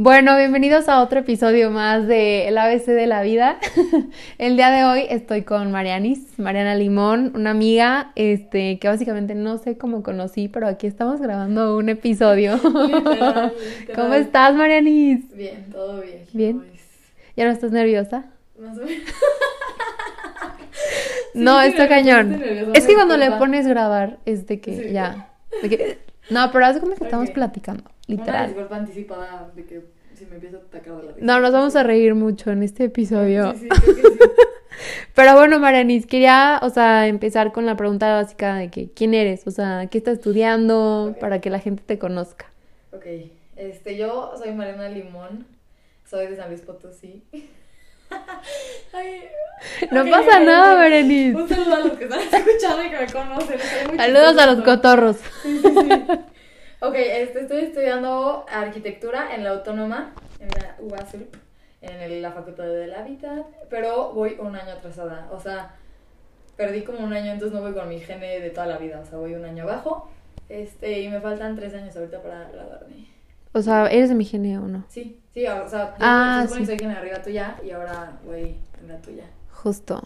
Bueno, bienvenidos a otro episodio más de El ABC de la vida. El día de hoy estoy con Marianis, Mariana Limón, una amiga este, que básicamente no sé cómo conocí, pero aquí estamos grabando un episodio. ¿Cómo estás, Marianis? Bien, todo bien. Bien. ¿Ya no estás nerviosa? Más o menos. no, sí, está cañón. Es que cuando le pones grabar es de que Sí. ya. de que- no, pero haz como que estamos platicando, Una literal. disculpa anticipada de que si me empiezo a atacar de la. No, nos vamos a reír mucho en este episodio. Sí, sí, creo que sí. Pero bueno, Marianis, quería, o sea, empezar con la pregunta básica de que quién eres, o sea, qué estás estudiando para que la gente te conozca. Ok, este, yo soy Mariana Limón, soy de San Luis Potosí. Ay, No pasa nada. Marianis. Un saludo a los que están escuchando y que me conocen. Saludos a los cotorros. Sí, sí, sí. Ok, este, estoy estudiando arquitectura en la Autónoma, en la UASULP, en la Facultad del Hábitat, pero voy un año atrasada. O sea, perdí como un año, entonces no voy con mi gene de toda la vida. O sea, voy un año abajo. Este, y me faltan tres años ahorita para graduarme. O sea, ¿eres de mi genio o no? Sí, sí, o sea, yo Ah, sí. soy quien arriba tuya y ahora voy en la tuya. Justo.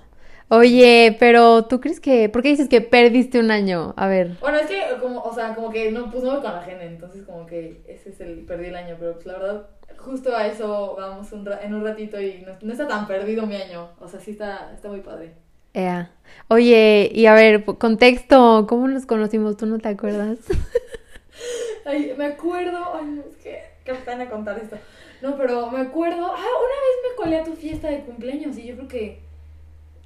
Oye, pero ¿tú crees que... ¿Por qué dices que perdiste un año? A ver. Bueno, es que como, o sea, como que no, pues no voy con la gene, entonces como que ese es el, perdí el año, pero pues la verdad, justo a eso vamos un ra- en un ratito y no, no está tan perdido mi año, o sea, sí está, está muy padre. Ea. Oye, y a ver, contexto, ¿cómo nos conocimos? ¿Tú no te acuerdas? Ay, me acuerdo, ay, es que, qué pena contar esto. No, pero me acuerdo, ah, una vez me colé a tu fiesta de cumpleaños y yo creo que,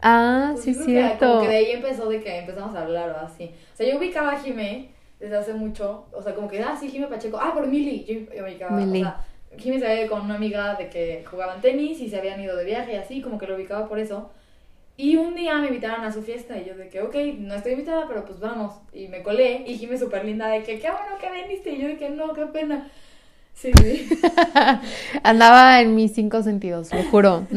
Ah, pues, sí, yo que cierto. como que de ahí empezó de que empezamos a hablar o así. O sea, yo ubicaba a Jimé desde hace mucho, o sea, como que, ah, sí, Jimé Pacheco, ah, por Mili, yo, yo ubicaba, Mili. o sea, Jimmy se había ido con una amiga de que jugaban tenis y se habían ido de viaje y así, como que lo ubicaba por eso. Y un día me invitaron a su fiesta y yo de que, ok, no estoy invitada, pero pues vamos. Y me colé y Jimmy súper linda de que, qué bueno que viniste. Y yo de que, no, qué pena. Sí, sí. Andaba en mis cinco sentidos, lo juro.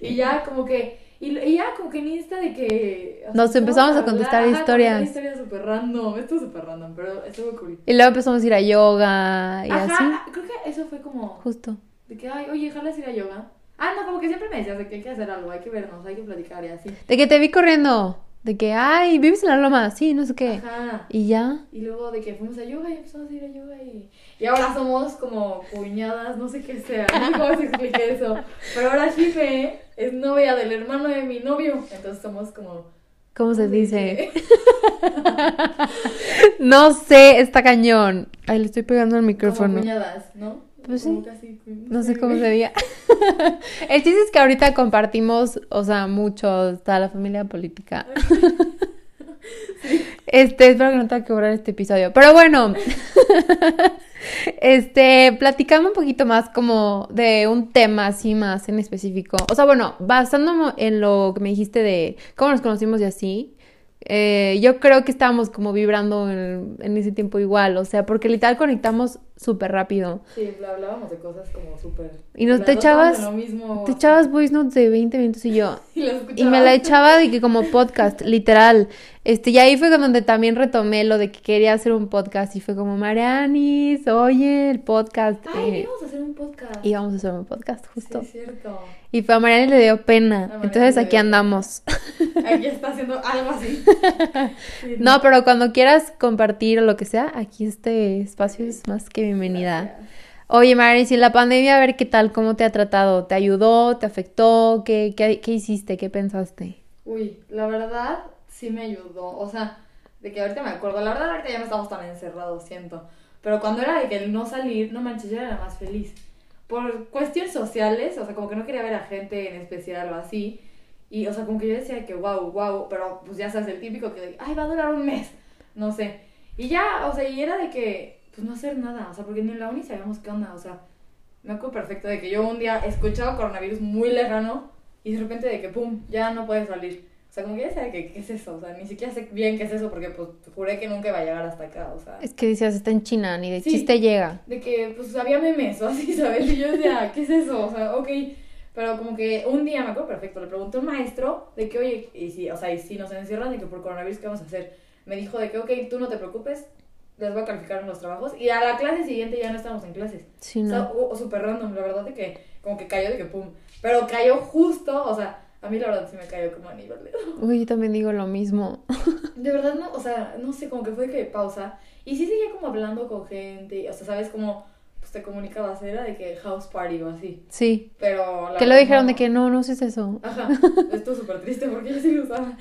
Y ya como que, y, y ya como que en Insta de que... Nos empezamos a contestar historias. contar historias súper random, esto es súper random, pero estuvo cool. Y luego empezamos a ir a yoga y Ajá, así. creo que eso fue como... Justo. De que, ay, oye, jalas ir a yoga. Ah, no, como que siempre me decías de que hay que hacer algo, hay que vernos, hay que platicar y así. De que te vi corriendo. De que, ay, vives en la loma. Sí, no sé qué. Ajá. Y ya. Y luego de que fuimos a yoga y empezamos a ir a yoga y... Y ahora somos como cuñadas, no sé qué sea, no sé cómo se explique eso. Pero ahora Jipe es novia del hermano de mi novio, entonces somos como... ¿Cómo se ¿cómo dice? No sé, está cañón. Ay, le estoy pegando Como micrófono. cuñadas, ¿no? Pues sí. casi No sé cómo se diga. El chiste es que ahorita compartimos, o sea, mucho, está la familia política. Este, espero que no tenga que borrar este episodio. Pero bueno, este, platicando un poquito más como de un tema así más en específico. O sea, bueno, basándonos en lo que me dijiste de cómo nos conocimos y así, eh, yo creo que estábamos como vibrando en, en ese tiempo igual. O sea, porque literal conectamos súper rápido. Sí, hablábamos de cosas como súper... Y nos te echabas- lo mismo, Te echabas voice notes de 20 minutos y yo. Y, Y me la echaba de que como podcast, literal. Este, y ahí fue donde también retomé lo de que quería hacer un podcast. Y fue como, Marianis, oye, el podcast. Ay, eh, íbamos a hacer un podcast. íbamos a hacer un podcast, Sí, justo. es cierto. Y fue a Marianis le dio pena. Entonces aquí andamos. Aquí está haciendo algo así. Sí, No, pero cuando quieras compartir o lo que sea, aquí este espacio es más que bienvenida. Gracias. Oye, Marianis, y en la pandemia, a ver qué tal, cómo te ha tratado. ¿Te ayudó? ¿Te afectó? ¿Qué, qué, qué hiciste? ¿Qué pensaste? Uy, la verdad sí me ayudó. O sea, de que ahorita me acuerdo. La verdad, ahorita ya no estamos tan encerrados, siento. Pero cuando era de que el no salir, no manches, yo era la más feliz. Por cuestiones sociales, o sea, como que no quería ver a gente en especial o así. Y, o sea, como que yo decía que wow, wow, pero pues ya sabes, el típico que, ay, va a durar un mes. No sé. Y ya, o sea, y era de que, pues no hacer nada. O sea, porque ni en la uni sabíamos qué onda. O sea, me acuerdo perfecto de que yo un día escuchaba coronavirus muy lejano y de repente de que, pum, ya no puedes salir. O sea, como que ya sabía que qué es eso. O sea, ni siquiera sé bien qué es eso porque, pues, juré que nunca iba a llegar hasta acá. O sea, Es que decías, está en China, ni de Sí. chiste llega. de que, pues, había memes o así, ¿sabes? Y yo decía, ¿qué es eso? O sea, ok. Pero como que un día, me acuerdo perfecto, le pregunté a un maestro de que, oye, y si, o sea, y si nos encierran de que por coronavirus, ¿qué vamos a hacer? Me dijo de que, ok, tú no te preocupes, les voy a calificar en los trabajos. Y a la clase siguiente ya no estábamos en clases. Sí, sea, no. o- o súper random, la verdad de que como que cayó de que pum. Pero cayó justo, o sea, a mí la verdad sí me cayó como anillo al dedo. Uy, yo también digo lo mismo. De verdad no, o sea, no sé, como que fue que pausa. Y sí seguía como hablando con gente, o sea, ¿sabes? Como pues te comunicabas, era de que house party o así. Sí. Pero la Que lo dijeron no. de que no, no haces eso. Ajá, estuvo súper triste porque yo sí lo usaba.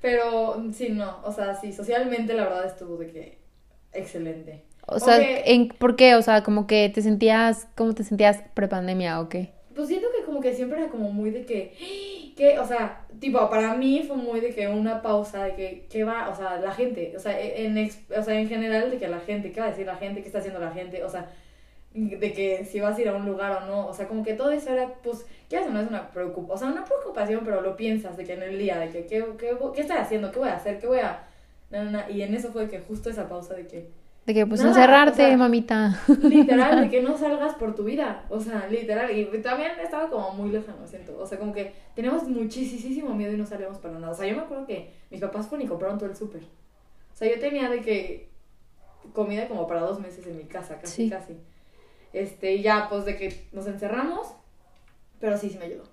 Pero sí, no, o sea, sí, socialmente la verdad estuvo de que excelente. O sea. ¿en, ¿por qué? O sea, como que te sentías, ¿cómo te sentías prepandemia o qué? Pues siento que que siempre era como muy de que, que, o sea, tipo, para mí fue muy de que una pausa, de que, ¿qué va? O sea, la gente, o sea, en, ex- o sea, en general de que la gente, ¿qué va a decir la gente? ¿Qué está haciendo la gente? O sea, de que si vas a ir a un lugar o no, o sea, como que todo eso era, pues, ¿qué hace? No es una preocupación, o sea, una preocupación, pero lo piensas de que en el día, de que, ¿qué, qué, qué estoy haciendo? ¿Qué voy a hacer? ¿Qué voy a...? Na, na, na. Y en eso fue que justo esa pausa de que, De que, pues, Nada, encerrarte, o sea, mamita. literal, de que no salgas por tu vida. O sea, literal. Y también estaba como muy lejano, siento. O sea, como que teníamos muchísimo miedo y no salíamos para nada. O sea, yo me acuerdo que mis papás fueron y compraron todo el súper. O sea, yo tenía de que comida como para dos meses en mi casa, casi, Sí. casi. Este, y ya, pues de que nos encerramos. Pero sí, sí me ayudó.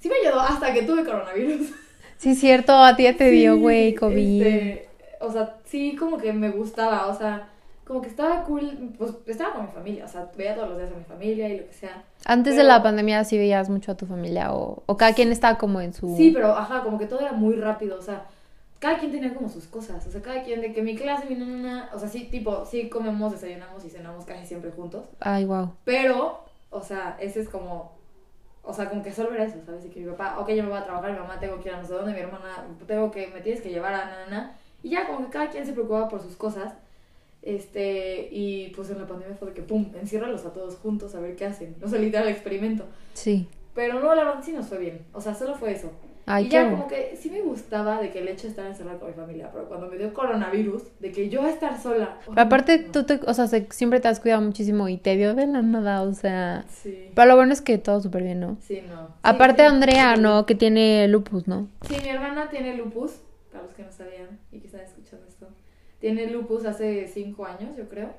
Sí me ayudó hasta que tuve coronavirus. Sí, cierto, a ti ya te dio, güey, COVID. este, o sea, sí, como que me gustaba, o sea, como que estaba cool, pues estaba con mi familia, o sea, veía todos los días a mi familia y lo que sea. Antes de pero- la pandemia sí veías mucho a tu familia o, o cada quien estaba como en su... Sí, pero ajá, como que todo era muy rápido, o sea, cada quien tenía como sus cosas, o sea, cada quien de que mi clase, mi nana, o sea, sí, tipo, sí comemos, desayunamos y cenamos casi siempre juntos, Ay, wow. pero, o sea, ese es como, o sea, como que solo era eso, ¿sabes? Y que mi papá, ok, yo me voy a trabajar, mi mamá tengo que ir a no sé dónde, mi hermana, tengo que, me tienes que llevar a nana, y ya, como que cada quien se preocupaba por sus cosas, este, y pues en la pandemia fue de que, pum, enciérralos a todos juntos a ver qué hacen, o sea, literal experimento. Sí. Pero no, la verdad sí nos fue bien. O sea, solo fue eso. Ay, y ya como que sí me gustaba de que el hecho de estar encerrada con mi familia, pero cuando me dio coronavirus, de que yo estar sola. Pero aparte, no. tú te, o sea, se- siempre te has cuidado muchísimo y te dio de la nada, o sea... Sí. Pero lo bueno es que todo súper bien, ¿no? Sí, no. Aparte sí, Andrea, sí. ¿no? Que tiene lupus, ¿no? Sí, mi hermana tiene lupus, para los que no sabían y que esto. Tiene lupus hace cinco años, yo creo.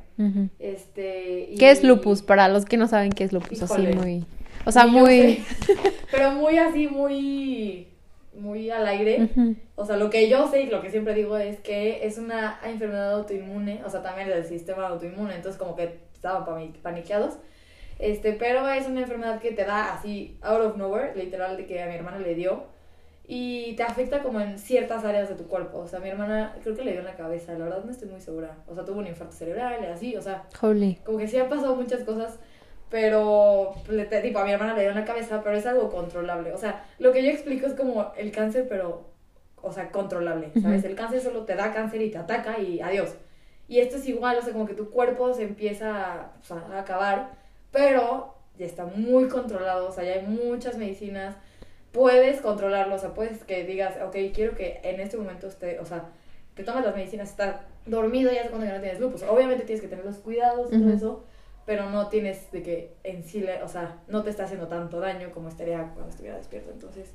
Este, y- ¿Qué es lupus? Para los que no saben qué es lupus, así Híjole. muy... O sea, muy... Pero muy así, muy... Muy al aire. O sea, lo que yo sé y lo que siempre digo es que es una enfermedad autoinmune, o sea, también del sistema autoinmune, entonces como que estaban paniqueados. Este, pero es una enfermedad que te da así out of nowhere, literal de que a mi hermana le dio y te afecta como en ciertas áreas de tu cuerpo. O sea, mi hermana creo que le dio en la cabeza, la verdad no estoy muy segura. O sea, tuvo un infarto cerebral y así, o sea, Holy. como que sí han pasado muchas cosas, pero le- tipo a mi hermana le dio en la cabeza, pero es algo controlable. O sea, lo que yo explico es como el cáncer, pero, o sea, controlable, ¿sabes? Ujú. El cáncer solo te da cáncer y te ataca y adiós. Y esto es igual, o sea, como que tu cuerpo se empieza o sea, a acabar, pero ya está muy controlado, o sea, ya hay muchas medicinas, puedes controlarlo, o sea, puedes que digas, ok, quiero que en este momento esté, o sea, te tomas las medicinas, estás dormido y ya es cuando ya no tienes lupus. Obviamente tienes que tener los cuidados y todo eso, pero no tienes de que en sí, le- o sea, no te está haciendo tanto daño como estaría cuando estuviera despierto. Entonces,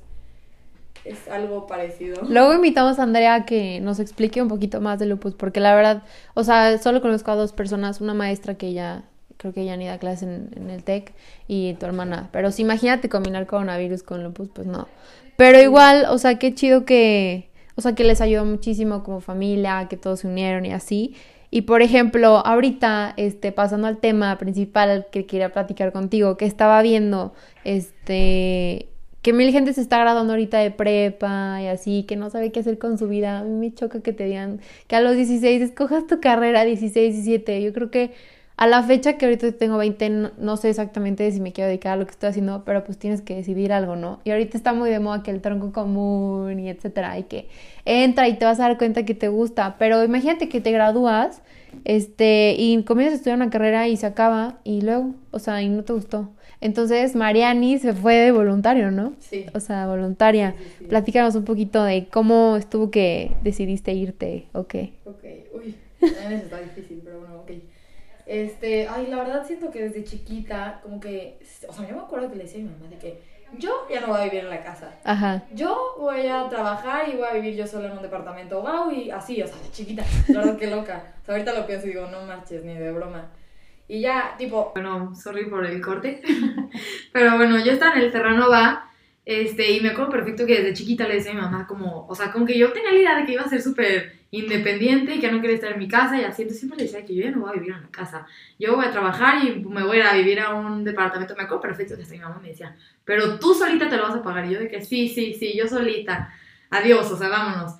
es algo parecido. Luego invitamos a Andrea a que nos explique un poquito más de lupus, porque la verdad, o sea, solo conozco a dos personas, una maestra que ya, creo que ya ni da clase en, en el TEC, y tu hermana. Pero si imagínate combinar coronavirus con lupus, pues no. Pero igual, o sea, qué chido que, o sea, que les ayudó muchísimo como familia, que todos se unieron y así. Y por ejemplo, ahorita, este, pasando al tema principal que quería platicar contigo, que estaba viendo, este, que mil gente se está graduando ahorita de prepa y así, que no sabe qué hacer con su vida. A mí me choca que te digan que a los 16 escojas tu carrera, 16, 17. Yo creo que a la fecha que ahorita tengo 20, no, no sé exactamente si me quiero dedicar a lo que estoy haciendo, pero pues tienes que decidir algo, ¿no? Y ahorita está muy de moda que el tronco común y etcétera, y que entra y te vas a dar cuenta que te gusta, pero imagínate que te gradúas, este, y comienzas a estudiar una carrera y se acaba, y luego, o sea, y no te gustó. Entonces, Mariani se fue de voluntario, ¿no? Sí. O sea, voluntaria. Sí, sí, sí. Platícanos un poquito de cómo estuvo que decidiste irte, ¿o qué? Ok, uy, también eso está difícil, pero bueno, ok. Este, ay, la verdad siento que desde chiquita, como que, o sea, yo me acuerdo que le decía a mi mamá de que yo ya no voy a vivir en la casa. Ajá. Yo voy a trabajar y voy a vivir yo sola en un departamento, wow, y así, o sea, de chiquita, la verdad que loca. O sea, ahorita lo pienso y digo, no marches, ni de broma. Y ya, tipo, bueno, sorry por el corte, pero bueno, yo estaba en el Terranova, este, y me acuerdo perfecto que desde chiquita le decía a mi mamá como, o sea, como que yo tenía la idea de que iba a ser súper independiente y que no quería estar en mi casa y así, entonces siempre le decía que yo ya no voy a vivir en la casa, yo voy a trabajar y me voy a ir a vivir a un departamento, me acuerdo perfecto que hasta mi mamá me decía, pero tú solita te lo vas a pagar, y yo de que sí, sí, sí, yo solita, adiós, o sea, vámonos.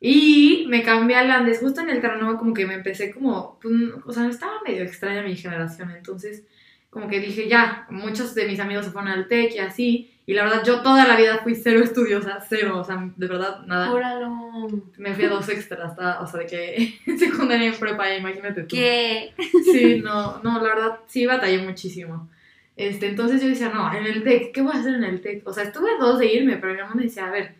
Y me cambié al Andes, justo en el Terranova como que me empecé como, pues, o sea, estaba medio extraña mi generación, entonces como que dije, ya, muchos de mis amigos se fueron al TEC y así, y la verdad yo toda la vida fui cero estudiosa, cero, o sea, de verdad, nada. Júralo. Me fui a dos extras, hasta, o sea, de que en secundaria en prepa, imagínate tú. ¿Qué? Sí, no, no, la verdad sí batallé muchísimo. Este, entonces yo decía, no, en el TEC, ¿qué voy a hacer en el TEC? O sea, estuve a dos de irme, pero mi mamá me decía, a ver,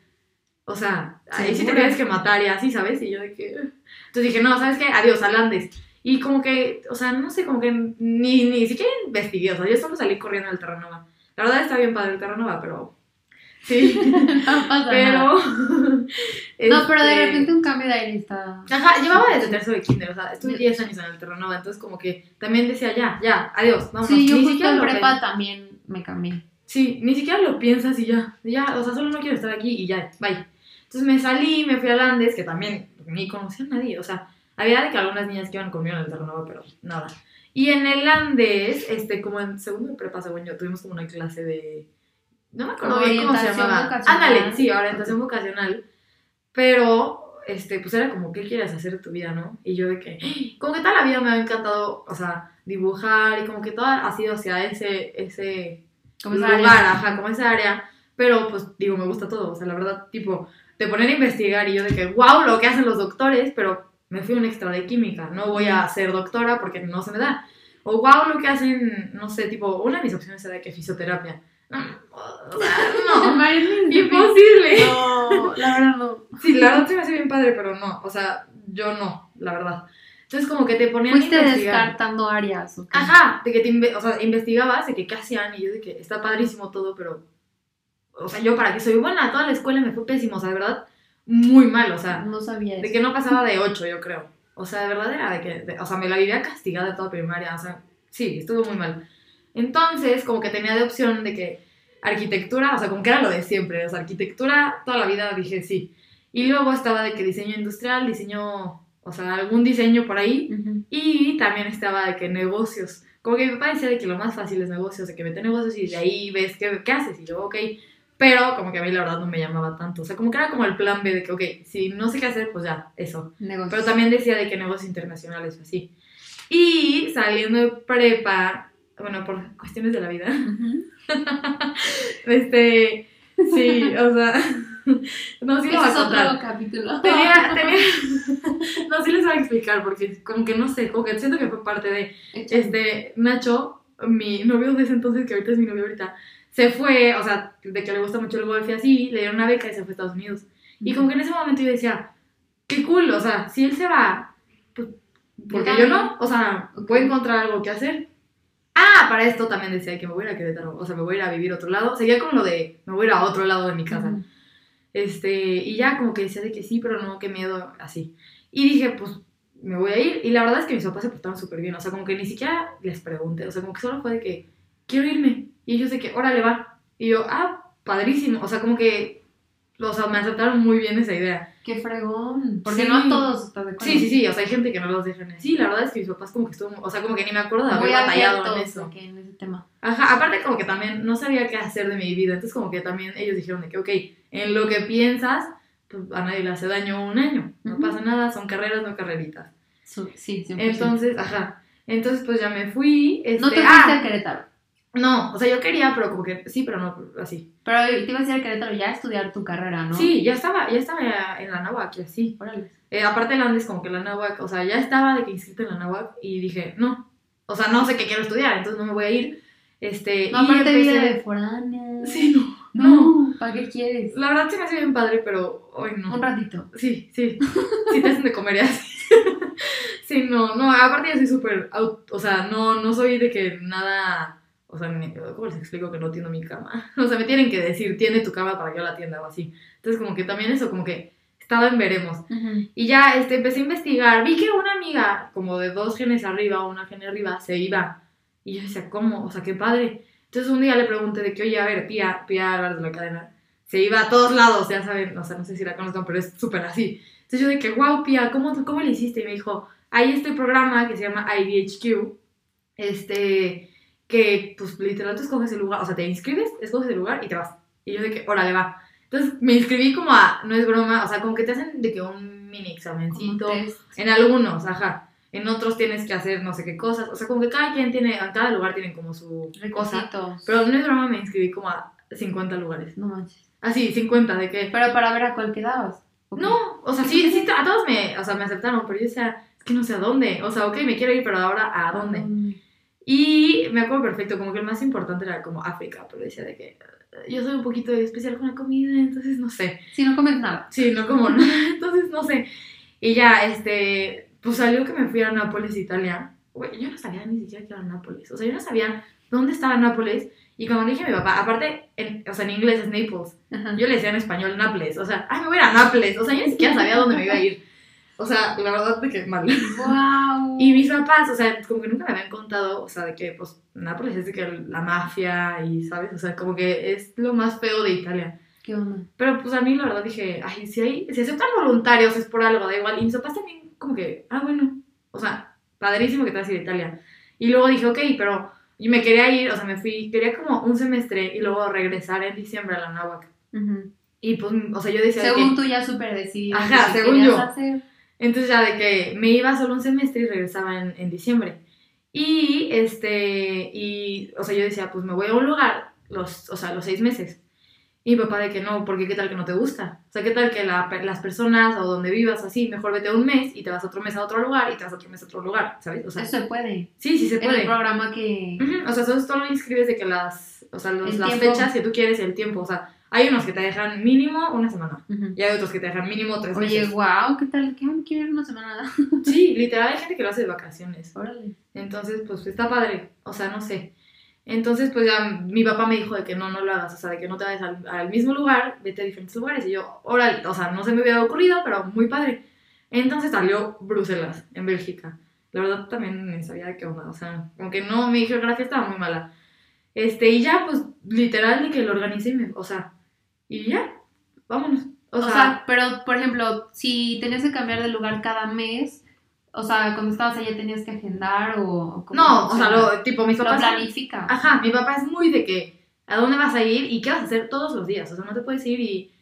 o sea, ahí sí te tienes que matar y así, ¿sabes? Y yo de que... Entonces dije, no, ¿sabes qué? Adiós, al Andes. Y como que, o sea, no sé, como que ni, ni siquiera investigué, o sea, yo solo salí corriendo del Terranova. La verdad está bien padre el Terranova, pero... Sí, No pasa pero... nada. No, pero de este, repente un cambio de aire está. Ajá, llevaba desde tercero de kinder, o sea, estuve 10 años en el Terranova, entonces como que también decía, ya, ya, adiós, vamos. Sí, yo Ni justo siquiera en prepa pen- también me cambié. Sí, ni siquiera lo piensas y ya, ya, o sea, solo no quiero estar aquí y ya, bye. Entonces me salí, me fui al Andes, que también ni conocía a nadie, o sea, había de que algunas niñas que iban conmigo en el Terranova, pero nada. Y en el Andes, este, como en segundo de prepa, según yo, tuvimos como una clase de... No me acuerdo bien cómo se llamaba. Ándale, sí, orientación vocacional. Pero, este, pues era como, ¿qué quieres hacer de tu vida, no? Y yo de que, como que toda la vida me ha encantado, o sea, dibujar y como que toda ha sido hacia ese, ese Como lugar, área. ajá, como esa área. Pero, pues, digo, me gusta todo, o sea, la verdad, tipo, te ponen a investigar y yo de que, wow, lo que hacen los doctores, pero me fui a un extra de química, no voy a ser doctora porque no se me da. O wow, lo que hacen, no sé, tipo, una de mis opciones era que fisioterapia. No, no, Marilyn, imposible. No, la verdad no. Sí, la verdad se me hace bien padre, pero no, o sea, yo no, la verdad. Entonces como que te ponían Fuiste a investigar. descartando áreas. ¿o qué? Ajá, de que te o sea, investigabas de que qué hacían y yo de que está padrísimo todo, pero o sea, yo para que soy buena, toda la escuela me fue pésimo, o sea, de verdad muy mal, o sea, No sabía de eso. que no pasaba de 8, yo creo. O sea, de verdad era de que, de- o sea, me la vivía castigada toda primaria, o sea, sí, estuvo muy mal. Entonces, como que tenía de opción de que arquitectura, o sea, como que era lo de siempre, o sea, arquitectura, toda la vida dije sí. Y luego estaba de que diseño industrial, diseño, o sea, algún diseño por ahí, Ujú. y también estaba de que negocios. Como que mi papá decía de que lo más fácil es negocios, de que mete negocios y de ahí ves qué, qué haces. Y yo, ok. Pero como que a mí la verdad no me llamaba tanto. O sea, como que era como el plan B de que, ok, si no sé qué hacer, pues ya, eso. Negocios. Pero también decía de que negocios internacionales o así. Y saliendo de prepa, bueno, por cuestiones de la vida, Ujú. este, sí, o sea, no, sí lo voy a contar. otro capítulo. Tenía, tenía, no, sí les voy a explicar porque como que no sé, como que siento que fue parte de, este, Nacho, mi novio de ese entonces, que ahorita es mi novio ahorita, se fue, o sea, de que le gusta mucho el golf y así, le dieron una beca y se fue a Estados Unidos. Y como que en ese momento yo decía, qué cool, o sea, si él se va, pues, porque yo no, o sea, a encontrar algo que hacer. Ah, para esto también decía que me voy a ir a Querétaro, o sea, me voy a ir a vivir a otro lado. Seguía con lo de, me voy a ir a otro lado de mi casa. Ujú. Este, y ya como que decía de que sí, pero no, qué miedo, así. Y dije, pues, me voy a ir. Y la verdad es que mis papás se portaron súper bien, o sea, como que ni siquiera les pregunté, o sea, como que solo fue de que, quiero irme. Y ellos de que, órale, va. Y yo, ah, padrísimo, o sea, como que, o sea, me aceptaron muy bien esa idea. Qué fregón. Porque Sí. no a todos estás de acuerdo. Sí, sí, sí, o sea, hay gente que no los dejan así. La verdad es que mis papás como que estuvo, o sea, como que ni me acuerdo de haber batallado en eso. de que en ese tema. Ajá, aparte como que también no sabía qué hacer de mi vida, entonces como que también ellos dijeron de que, ok, en lo que piensas, pues a nadie le hace daño un año, no pasa nada, son carreras, no carreritas. Su- Sí, 100%. Entonces, ajá, entonces pues ya me fui, este, no te fuiste ah, a Querétaro. No, o sea, yo quería, pero como que, sí, pero no, así. Pero te ibas a ir a Querétaro ya a estudiar tu carrera, ¿no? Sí, ya estaba, ya estaba en la náhuac y así. Órale. Eh, aparte el Andes, como que la náhuac, o sea, ya estaba de que inscrita en la náhuac y dije, no, o sea, no sé qué quiero estudiar, entonces no me voy a ir. Este, No, y aparte empecé- vida de foránea. Sí, no, no. ¿para qué quieres? La verdad se me hace bien padre, pero hoy no. Un ratito. Sí, sí. Sí te hacen de comer así. Sí, no, no, aparte yo soy súper, o sea, no, no soy de que nada, o sea, ¿cómo les explico que no tiendo mi cama? O sea, me tienen que decir, tiende tu cama para que yo la tienda o así. Entonces, como que también eso, como que estaba en veremos. Y ya este, empecé a investigar. Vi que una amiga, como de dos genes arriba o una gene arriba, se iba. Y yo decía, ¿cómo? O sea, qué padre. Entonces un día le pregunté de que, oye, a ver, Pía, Pía Álvarez de la cadena, se iba a todos lados, ya saben, o sea, no sé si la conozcan, pero es súper así. Entonces yo de que, wow, Pía, ¿cómo, ¿cómo le hiciste? Y me dijo, hay este programa que se llama IDHQ, este, que pues literal tú escoges el lugar, o sea, te inscribes, escoges el lugar y te vas. Y yo de que, órale, va. Entonces me inscribí como a, no es broma, o sea, como que te hacen de que un mini examencito. En algunos, ajá. En otros tienes que hacer no sé qué cosas. O sea, como que cada quien tiene, en cada lugar tienen como su cosa. Requisitos. Pero no es broma, me inscribí como a 50 lugares. No manches. Así, 50, de que... Pero para ver a cuál quedabas. ¿o qué? No, o sea, sí, sí, a todos me, o sea, me aceptaron, pero yo decía, es que no sé a dónde. O sea, ok, me quiero ir, pero ahora a dónde. Y me acuerdo perfecto, como que el más importante era como África, pero decía de que eh, yo soy un poquito especial con la comida, entonces no sé. Si no comes nada. Sí, no como nada, entonces no sé. Y ya, este, pues salió que me fui a Nápoles, Italia. Güey, yo no sabía ni siquiera que era Nápoles. O sea, yo no sabía dónde estaba Nápoles. Y cuando le dije a mi papá, aparte, en, o sea, en inglés es Naples. Ajá. Yo le decía en español Nápoles. O sea, ay, me voy a ir a Nápoles. O sea, yo ni siquiera sabía dónde me iba a ir. O sea, la verdad de que mal. Wow. Y mis papás, o sea, como que nunca me habían contado, o sea, de que, pues, Nápoles es de que la mafia y, ¿sabes? O sea, como que es lo más feo de Italia. ¿Qué onda? Pero, pues, a mí, la verdad, dije, ay, si hay, si aceptan voluntarios es por algo, da igual. Y mis papás también, como que, ah, bueno, o sea, padrísimo que te vas a ir a Italia. Y luego dije, ok, pero y me quería ir, o sea, me fui, quería como un semestre y luego regresar en diciembre a la náhuac. Ujú. Y, pues, o sea, yo decía que- Según tú ya súper decidida. Ajá, según yo. hacer. Entonces ya de que me iba solo un semestre y regresaba en, en diciembre. Y este, y, o sea, yo decía, pues me voy a un lugar, los, o sea, los seis meses. Y mi papá de que no, porque qué tal que no te gusta. O sea, qué tal que la- las personas o donde vivas así, mejor vete un mes y te vas otro mes a otro lugar y te vas otro mes a otro lugar, ¿sabes? O sea, Eso se puede. sí, sí se En el puede. programa que. Ujú, O sea, solo, inscribes de que las, o sea, los- las tiempo. fechas que tú quieres y el tiempo. O sea, hay unos que te dejan mínimo una semana Ujú. y hay otros que te dejan mínimo tres Oye, meses. wow, ¿qué tal? ¿Qué me quiero ir una semana? Sí, literal hay gente que lo hace de vacaciones. Órale. Entonces, pues está padre, o sea, no sé. Entonces, pues ya mi papá me dijo de que no, no lo hagas, o sea, de que no te vayas al, al mismo lugar, vete a diferentes lugares. Y yo, órale, o sea, no se me hubiera ocurrido, pero muy padre. Entonces salió Bruselas, en Bélgica. La verdad también ni sabía de qué onda, o sea, como que no, mi geografía estaba muy mala. Este, y ya, pues, literal, de que lo organicé y me, o sea, y ya, vámonos. O, O, sea, sea, pero por ejemplo, si tenías que cambiar de lugar cada mes, o sea, cuando estabas allá tenías que agendar o. o cómo no, o sea, lo, tipo, mis Lo papás... planifica. Ajá, mi papá es muy de que a dónde vas a ir y qué vas a hacer todos los días. O sea, no te puedes ir y,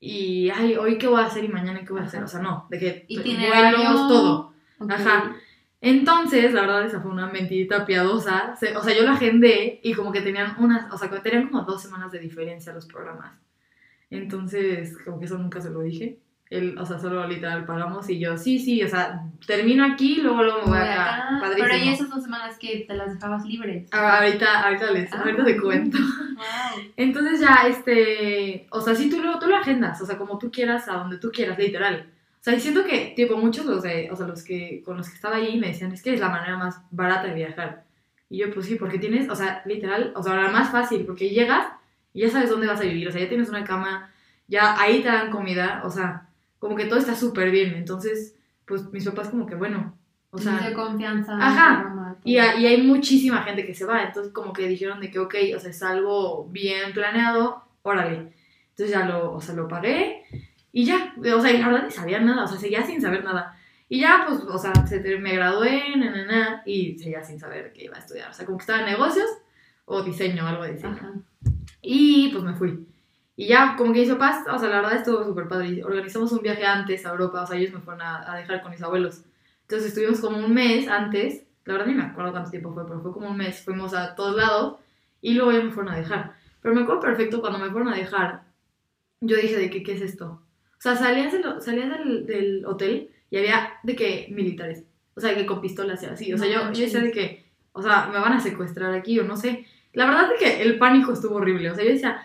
y ay, hoy qué voy a hacer y mañana qué voy a hacer. O sea, no, de que Itinerario. vuelos, todo. Ajá. Entonces, la verdad, esa fue una mentirita piadosa. O sea, yo lo agendé y como que tenían unas, o sea, que tenían como dos semanas de diferencia los programas. Entonces, como que eso nunca se lo dije. Él, o sea, solo literal pagamos y yo, sí, sí, o sea, termino aquí, luego, luego me voy acá. acá. Padrísimo. Pero y esas dos semanas que te las dejabas libres. Ah, ahorita, ahorita les, ahorita te Ah. cuento. Wow. Entonces ya, este, o sea, sí tú lo, tú lo agendas, o sea, como tú quieras, a donde tú quieras, literal. O sea, siento que, tipo, muchos los de, o sea, los que, con los que estaba ahí me decían, es que es la manera más barata de viajar. Y yo, pues sí, porque tienes, o sea, literal, o sea, la más fácil, porque llegas y ya sabes dónde vas a vivir, o sea, ya tienes una cama, ya ahí te dan comida, o sea, como que todo está súper bien. Entonces, pues mis papás como que, bueno, o sea... de confianza. Ajá. Y, hay- y hay muchísima gente que se va, entonces como que dijeron de que, ok, o sea, es algo bien planeado, órale. Entonces ya lo, o sea, lo pagué y ya, o sea, la verdad ni sabía nada, o sea, seguía sin saber nada. Y ya, pues, o sea, se me gradué, na, na, na, y seguía sin saber qué iba a estudiar. O sea, como que estaba en negocios o diseño, algo de diseño. Ajá. Y pues me fui. Y ya, como que mis papás, o sea, la verdad estuvo súper padre. Organizamos un viaje antes a Europa, o sea, ellos me fueron a, a dejar con mis abuelos. Entonces estuvimos como un mes antes, la verdad ni me acuerdo cuánto tiempo fue, pero fue como un mes, fuimos a todos lados y luego ya me fueron a dejar. Pero me acuerdo perfecto cuando me fueron a dejar, yo dije de que, ¿qué es esto? O sea, salías del, salías del, del hotel y había de que militares, o sea, que con pistolas y así. O sea, yo, yo decía de que, o sea, me van a secuestrar aquí o no sé. La verdad es que el pánico estuvo horrible. O sea, yo decía,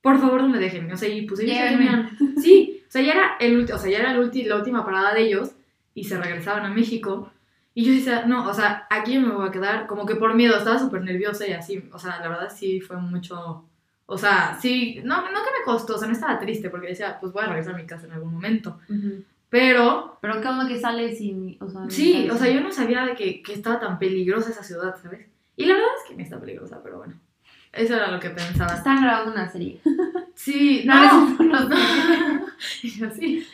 por favor no me dejen. O sea, y pues ellos tenían. Sí, o sea, ya era, el, o sea, ya era el la última parada de ellos y se regresaban a México. Y yo decía, no, o sea, aquí me voy a quedar, como que por miedo, estaba súper nerviosa y así, o sea, la verdad sí fue mucho, o sea, sí, no, no que me costó, o sea, no estaba triste porque decía, pues voy a regresar a mi casa en algún momento, pero... Pero qué onda que o sea... Sí, o sea, yo no sabía de que, que estaba tan peligrosa esa ciudad, ¿sabes? Y la verdad es que no está peligrosa, pero bueno. Eso era lo que pensaba. Están grabando una serie. Sí, no. No, no. y yo, sí.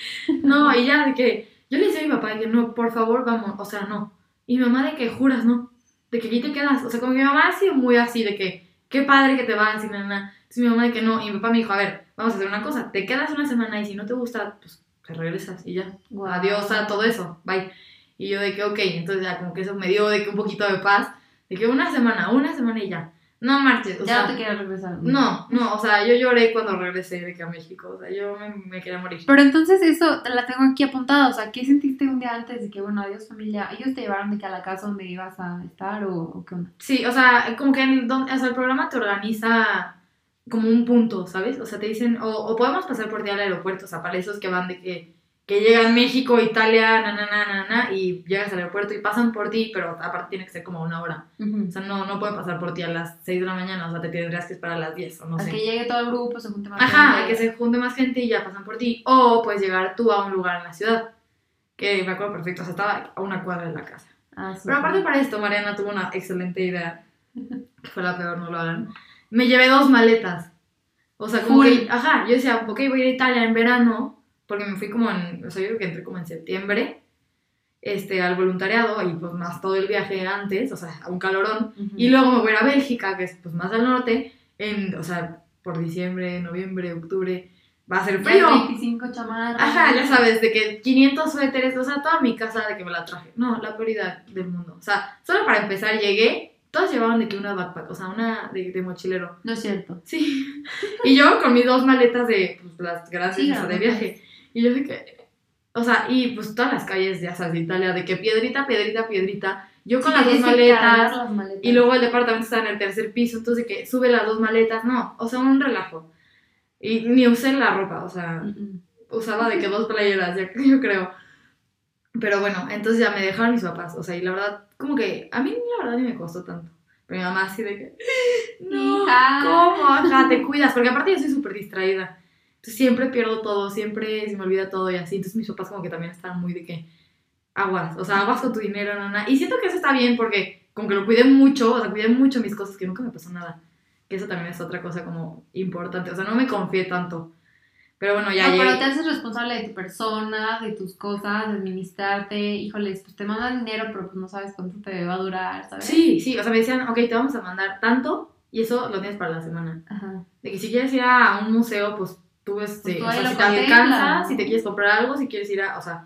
No, y ya de que yo le decía a mi papá que no, por favor, vamos, o sea, no. Y mi mamá de que juras, no. De que aquí te quedas. O sea, como que mi mamá ha sido muy así, de que qué padre que te vas y nada. Entonces mi mamá de que no. Y mi papá me dijo, a ver, vamos a hacer una cosa. Te quedas una semana y si no te gusta, pues te regresas y ya. Adiós a todo eso. Bye. Y yo de que, ok, entonces ya como que eso me dio de que un poquito de paz. De que una semana, una semana y ya. No marches. O ya sea, no te quieres regresar. No, no, o sea, yo lloré cuando regresé de que a México. O sea, yo me, me quería morir. Pero entonces eso te la tengo aquí apuntada. O sea, ¿qué sentiste un día antes de que, bueno, adiós familia? ¿Ellos te llevaron de que a la casa donde ibas a estar o, o qué onda? Sí, o sea, como que el, don- o sea, el programa te organiza como un punto, ¿sabes? O sea, te dicen, o, o podemos pasar por ti al aeropuerto, o sea, para esos que van de que, que llegan México, Italia, na, na, na, na, na, y llegas al aeropuerto y pasan por ti, pero aparte tiene que ser como una hora. O sea, no, no pueden pasar por ti a las 6 de la mañana, o sea, te tendrías que esperar a las 10 o no a sé. que llegue todo el grupo, se junte más Ajá, gente. que se junte más gente y ya pasan por ti. O puedes llegar tú a un lugar en la ciudad. Que me acuerdo perfecto, o sea, estaba a una cuadra de la casa. Ah, Pero súper. aparte para esto, Mariana tuvo una excelente idea. Fue la peor, no lo hagan. Me llevé dos maletas. O sea, como que, ajá, yo decía, ok, voy a ir a Italia en verano. Porque me fui como en, o sea, yo creo que entré como en septiembre. Este, al voluntariado y pues más todo el viaje antes, o sea, a un calorón. Ujú. Y luego me voy a Bélgica, que es pues más al norte, en, o sea, por diciembre, noviembre, octubre, va a ser frío. 25 chamarras. Ajá, ya sabes, de que 500 suéteres, o sea, toda mi casa de que me la traje. No, la prioridad del mundo. O sea, solo para empezar llegué, todos llevaban de que una backpack, o sea, una de, de mochilero. No es cierto. Sí. Y yo con mis dos maletas de, pues, las grandes Sí, de viaje. Y yo de que, o sea, y pues todas las calles, ya sabes, de Italia, de que piedrita, piedrita, piedrita. Yo con Sí, las dos maletas. las maletas. Y luego el departamento está en el tercer piso, entonces de que sube las dos maletas, no, o sea, un relajo. Y ni usé la ropa, o sea, Mm, usaba de que dos playeras, ya, yo creo. Pero bueno, entonces ya me dejaron mis papás, o sea, y la verdad, como que a mí la verdad ni me costó tanto. Pero mi mamá así de que, no, Hija. ¿cómo? Ajá, te cuidas, porque aparte yo soy súper distraída. Siempre pierdo todo, siempre se me olvida todo y así. Entonces mis papás como que también están muy de que, aguas, o sea, aguas con tu dinero, nana. Y siento que eso está bien porque como que lo cuidé mucho, o sea, cuidé mucho mis cosas, que nunca me pasó nada. Que eso también es otra cosa como importante, o sea, no me confié tanto. Pero bueno, ya no, llegué. pero te haces responsable de tu persona, de tus cosas, de administrarte. Híjoles, pues te mandan dinero, pero pues no sabes cuánto te va a durar, ¿sabes? Sí, sí, o sea, me decían, ok, te vamos a mandar tanto y eso lo tienes para la semana. Ajá. De que si quieres ir a un museo, pues tú, este, Pues tú o sea, si te alcanza, si te quieres comprar algo, si quieres ir a, o sea,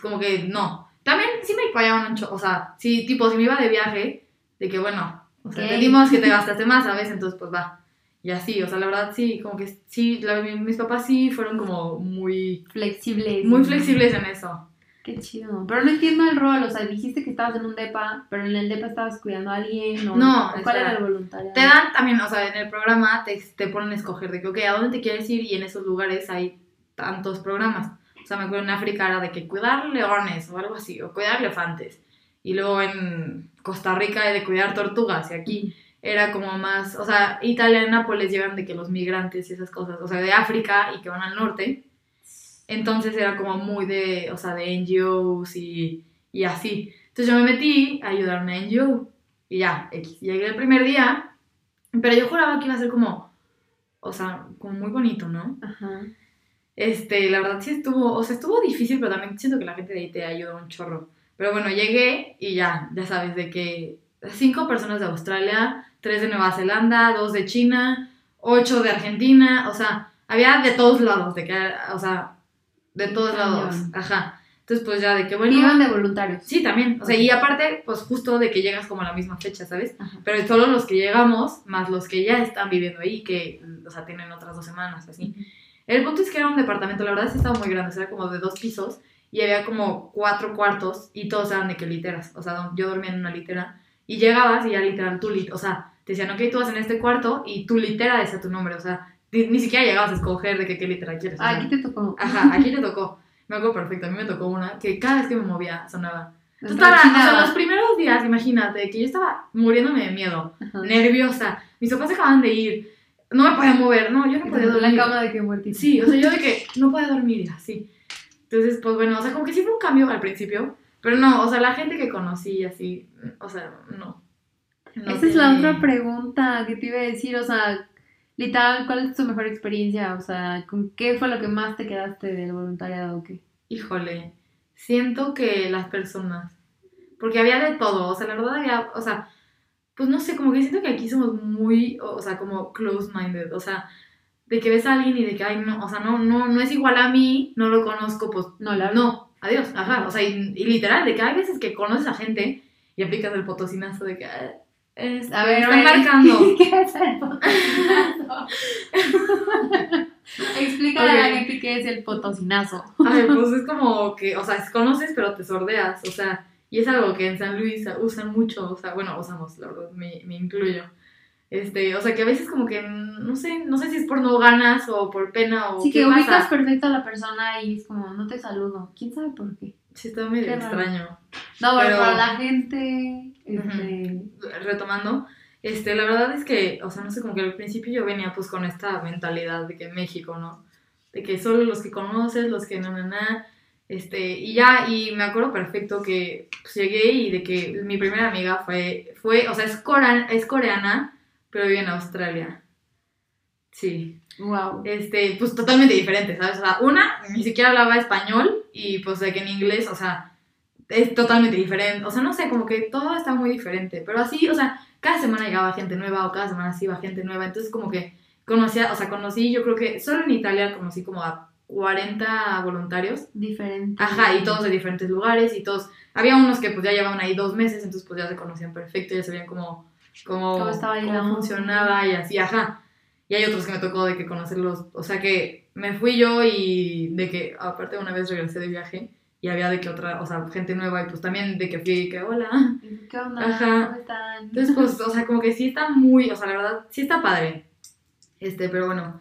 como que no. También sí me pagaban un cho- o sea, si tipo, si me iba de viaje, de que bueno, o sea, entendimos que te gastaste más, ¿sabes? Entonces, pues va. Y así, o sea, la verdad sí, como que sí, la- mis papás sí fueron como muy, Flexibles. muy flexibles en eso. Qué chido. Pero no entiendo el rol, o sea, dijiste que estabas en un depa, pero en el depa estabas cuidando a alguien, o No, ¿o ¿cuál era el voluntario? Te dan también, o sea, en el programa te, te ponen a escoger de que, ok, ¿a dónde te quieres ir? Y en esos lugares hay tantos programas. O sea, me acuerdo en África era de que cuidar leones o algo así, o cuidar elefantes. Y luego en Costa Rica de cuidar tortugas, y aquí era como más, o sea, Italia y Nápoles llegan de que los migrantes y esas cosas, o sea, de África y que van al norte. Entonces era como muy de, o sea, de NGOs y, y así. Entonces yo me metí a ayudar a una NGO. Y ya. Llegué el primer día, pero yo juraba que iba a ser como, o sea, como muy bonito, ¿no? Ajá. Este, la verdad sí estuvo, o sea, estuvo difícil, pero también siento que la gente de ahí te ayuda un chorro. Pero bueno, llegué y ya, ya sabes, de que cinco personas de Australia, tres de Nueva Zelanda, dos de China, ocho de Argentina, o sea, había de todos lados, de que, o sea, de todos Cañón. lados, ajá. Entonces, pues ya de que bueno. Iban de voluntarios. Sí, también. O sea, y aparte, pues justo de que llegas como a la misma fecha, ¿sabes? Ajá. Pero solo los que llegamos, más los que ya están viviendo ahí, que, o sea, tienen otras dos semanas, así. El punto es que era un departamento, la verdad sí estaba muy grande, o sea, era como de dos pisos y había como cuatro cuartos y todos eran de que literas. O sea, yo dormía en una litera y llegabas y ya literal tú, o sea, te decían, ok, tú vas en este cuarto y tu litera decía tu nombre, o sea, ni, ni siquiera llegabas a escoger de que qué litera quieres. Ah, aquí te tocó. Ajá, aquí te tocó. Me acuerdo perfecto. A mí me tocó una que cada vez que me movía sonaba. Total, o sea, los primeros días, imagínate, que yo estaba muriéndome de miedo, Ajá. nerviosa. Mis papás se acaban de ir, no me podía mover, no, yo no podía dormir. la cama de que muertito. Sí, o sea, yo de que no podía dormir así. Entonces, pues bueno, o sea, como que sí fue un cambio al principio, pero no, o sea, la gente que conocí así, o sea, no. No Esa es la otra pregunta que te iba a decir, o sea, literal, ¿cuál es tu mejor experiencia? O sea, ¿con qué fue lo que más te quedaste del voluntariado o qué? Híjole, siento que las personas, porque había de todo, o sea, la verdad había, o sea, pues no sé, como que siento que aquí somos muy, o sea, como close-minded, o sea, de que ves a alguien y de que, ay, no, o sea, no, no, no es igual a mí, no lo conozco, pues No, la no, adiós, ajá, o sea, y, y literal, de que hay veces que conoces a gente y aplicas el potosinazo de que, ah, este, A ver, a marcando. ¿Qué es el potosinazo? Explícale a la Ok. gente qué es el potosinazo. A ver, pues es como que, o sea, conoces pero te sordeas, o sea, y es algo que en San Luis usan mucho, o sea, bueno, usamos, la verdad, me, me incluyo. Este, o sea, que a veces como que, no sé, no sé si es por no ganas o por pena o Sí, qué que pasa. ubicas perfecto a la persona y es como, no te saludo. ¿Quién sabe por qué? Sí, está medio Qué raro. extraño. No, pero, Pero- para la gente, este, Retomando, este, la verdad es que, o sea, no sé, como que al principio yo venía pues con esta mentalidad de que México, ¿no? De que solo los que conoces, los que no, no, no, este, y ya, y me acuerdo perfecto que pues, llegué y de que mi primera amiga fue, fue, o sea, es, coreana, es coreana, pero vive en Australia. Sí, wow. este, pues totalmente diferente, ¿sabes? O sea, una ni siquiera hablaba español y pues de que en inglés, o sea, es totalmente diferente, o sea, no sé, como que todo está muy diferente, pero así, o sea, cada semana llegaba gente nueva o cada semana sí iba gente nueva, entonces como que conocía, o sea, conocí, yo creo que solo en Italia conocí como a 40 voluntarios, Diferente. ajá, y todos de diferentes lugares y todos, había unos que pues ya llevaban ahí dos meses, entonces pues ya se conocían perfecto, ya sabían cómo, cómo, Cómo estaba cómo funcionaba y así, ajá. Y hay otros que me tocó de que conocerlos, o sea que me fui yo y de que aparte una vez regresé de viaje y había de que otra, o sea, gente nueva y pues también de que fui y que hola. ¿Qué onda? Ajá. ¿Cómo están? Entonces pues, o sea, como que sí está muy, o sea, la verdad, sí está padre. Este, pero bueno.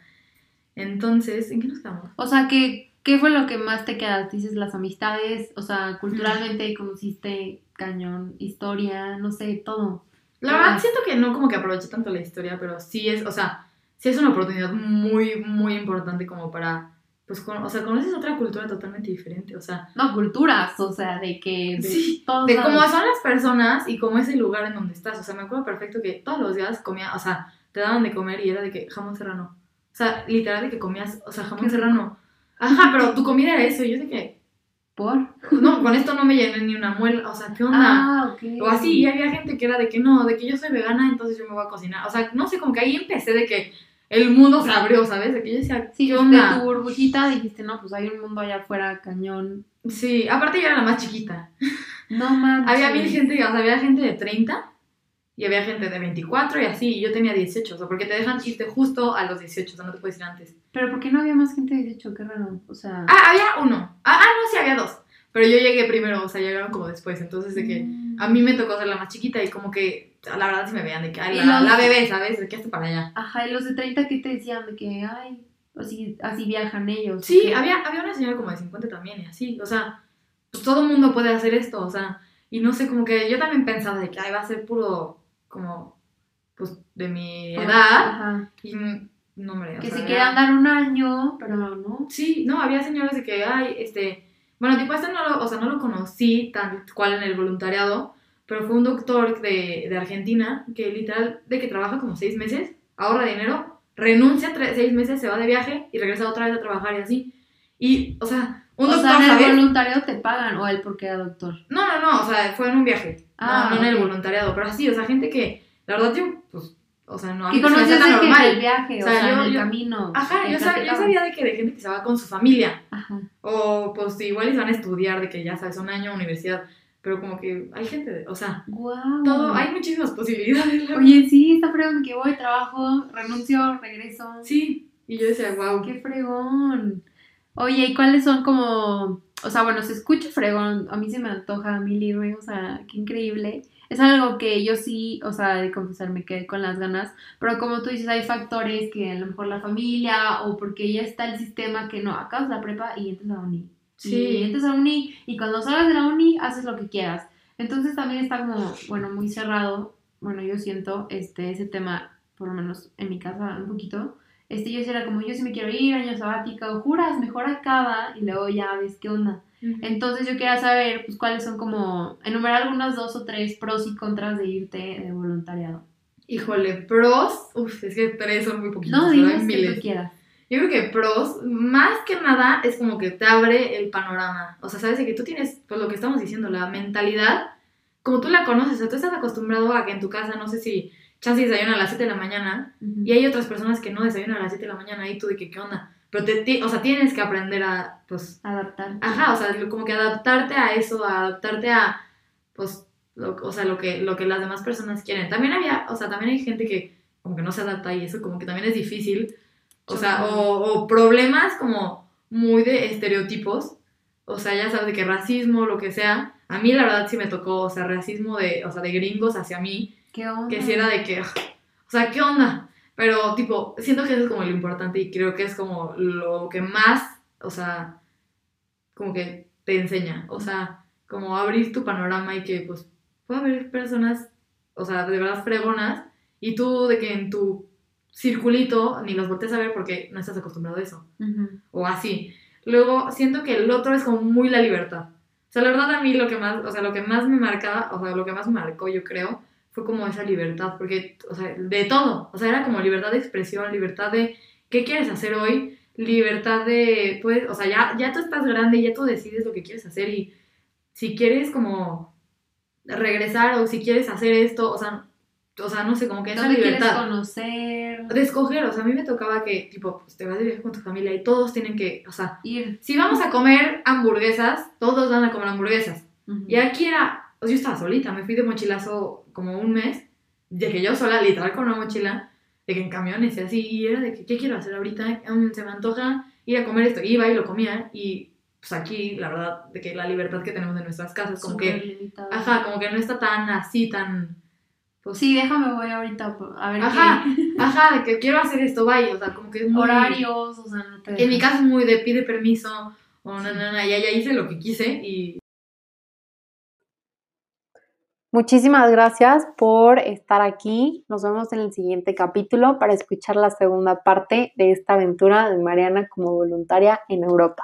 Entonces, ¿en qué nos quedamos? O sea, ¿qué, ¿qué fue lo que más te quedaste? Dices las amistades, o sea, culturalmente conociste cañón, historia, no sé, todo. La verdad siento que no como que aproveché tanto la historia, pero sí es, o sea, sí es una oportunidad muy, muy importante como para, pues, con- o sea, conoces otra cultura totalmente diferente, o sea, No, culturas, o sea, de que de Sí, todos de cómo son las personas y cómo es el lugar en donde estás, o sea, me acuerdo perfecto que todos los días comía, o sea, te daban de comer y era de que jamón serrano, o sea, literal de que comías, o sea, jamón serrano, ajá, pero tu comida era eso, y yo de que, ¿Por? no, con esto no me llené ni una muela, o sea, ¿qué onda? Ah, ok. O así, y había gente que era de que no, de que yo soy vegana, entonces yo me voy a cocinar. O sea, no sé, como que ahí empecé de que el mundo se abrió, ¿sabes? De que yo decía, Sí, ¿qué de tu burbujita dijiste, no, pues hay un mundo allá afuera, cañón. Sí, aparte yo era la más chiquita. No manches. Había mil gente, o sea, había gente de 30 y había gente de 24 y así, y yo tenía 18, o sea, porque te dejan irte justo a los 18, o sea, no te puedes ir antes. Pero ¿por qué no había más gente de 18? Qué raro. O sea. Ah, había uno. Ah, ah, no, sí, había dos. Pero yo llegué primero, o sea, llegaron como después, entonces de que mm. a mí me tocó ser la más chiquita y como que, la verdad, sí me veían de que, ay, la, los- la bebé, ¿sabes? De que hasta para allá. Ajá, y los de 30 que te decían de que, ay, así, así viajan ellos. Sí, que- había, había una señora como de 50 también y así, o sea, pues todo el mundo puede hacer esto, o sea, y no sé, como que yo también pensaba de que ay, va a ser puro, como, pues, de mi edad, Ajá. y no, o Que sea, se dar un año, pero no. Sí, no, había señores de que, ay, este, bueno, tipo, este no lo, o sea, no lo conocí tal cual en el voluntariado, pero fue un doctor de, de Argentina que literal, de que trabaja como seis meses, ahorra dinero, renuncia tres, seis meses, se va de viaje y regresa otra vez a trabajar y así. Y, o sea, un o doctor, sea, en el ¿sabes? voluntario te pagan, o él porque era doctor. No, no, no, o sea, fue en un viaje, Ah, no, no en el voluntariado, pero así, o sea, gente que, la verdad, yo, pues, o sea, no, Que conoces tan de que en el normal. viaje, o O sea, sea, yo- en el yo- camino. Ajá, yo, sab- yo sabía de que de gente que se va con su familia, Ajá. o pues igual y van a estudiar de que ya sabes, un año universidad, pero como que hay gente, de- o sea, Wow. todo, hay muchísimas posibilidades. Oye, sí, está fregón que voy, trabajo, renuncio, regreso. Sí, y yo decía, wow. Qué fregón. Oye, ¿y cuáles son como, o sea, bueno, se escucha fregón, a mí se me antoja a mí irme, o sea, qué increíble. Es algo que yo sí, o sea, de confesar, me quedé con las ganas, pero como tú dices, hay factores que a lo mejor la familia o porque ya está el sistema que no, acabas la prepa y entras a la uni. Sí. Y entras a la uni y cuando salgas de la uni haces lo que quieras. Entonces también está como, bueno, muy cerrado. Bueno, yo siento este, ese tema, por lo menos en mi casa, un poquito. Este, yo era como, yo sí me quiero ir, año sabático, juras, mejor acaba y luego ya ves qué onda. Entonces yo quería saber, pues, cuáles son como, enumerar algunas dos o tres pros y contras de irte de voluntariado. Híjole, pros, uf, es que tres son muy poquitos, No, digas que tú quieras. Yo creo que pros, más que nada, es como que te abre el panorama. O sea, sabes que tú tienes, pues lo que estamos diciendo, la mentalidad, como tú la conoces, o sea, tú estás acostumbrado a que en tu casa, no sé si chance desayunan a las 7 de la mañana, y hay otras personas que no desayunan a las 7 de la mañana, y tú de que, ¿qué onda? Pero, te, ti- o sea, tienes que aprender a, pues, Adaptar. ajá, o sea, como que adaptarte a eso, a adaptarte a, pues, lo, o sea, lo que, lo que las demás personas quieren. También había, o sea, también hay gente que como que no se adapta y eso como que también es difícil. O sea, o, o problemas como muy de estereotipos. O sea, ya sabes de que racismo, lo que sea. A mí la verdad sí me tocó, o sea, racismo de, o sea, de gringos hacia mí. ¿Qué onda? Que sí era de que, o sea, ¿qué onda? Pero, tipo, siento que eso es como lo importante y creo que es como lo que más, o sea, como que te enseña. O sea, como abrir tu panorama y que, pues, puede haber personas, o sea, de verdad fregonas y tú de que en tu circulito ni los voltees a ver porque no estás acostumbrado a eso o así. Luego siento que el otro es como muy la libertad. O sea, la verdad a mí lo que más, o sea, lo que más me marcaba, o sea, lo que más me marcó, yo creo, fue como esa libertad, porque, o sea, de todo, o sea, era como libertad de expresión, libertad de qué quieres hacer hoy, libertad de, pues, o sea, ya, ya tú estás grande, ya tú decides lo que quieres hacer y si quieres como regresar o si quieres hacer esto, o sea, o sea, no sé, como que esa ¿Dónde quieres libertad conocer? de escoger, o sea, a mí me tocaba que, tipo, pues te vas de viaje con tu familia y todos tienen que, o sea, Ir. si vamos a comer hamburguesas, todos van a comer hamburguesas. Ujú. Y aquí era, o sea, yo estaba solita, me fui de mochilazo como un mes, de que yo sola, literal con una mochila, de que en camiones y así, y era de que, ¿qué quiero hacer ahorita? Mm, se me antoja ir a comer esto. Iba y lo comía, y pues aquí, la verdad, de que la libertad que tenemos en nuestras casas, como Súper que, limitado. ajá, como que no está tan así, tan, pues, Sí, déjame, voy ahorita por- a ver Ajá, qué ajá, de que quiero hacer esto, vaya, o sea, como que es muy... horarios, o sea, no te En mi caso es muy de pide permiso, o no, no, no, ya, ya hice lo que quise y Muchísimas gracias por estar aquí. Nos vemos en el siguiente capítulo para escuchar la segunda parte de esta aventura de Mariana como voluntaria en Europa.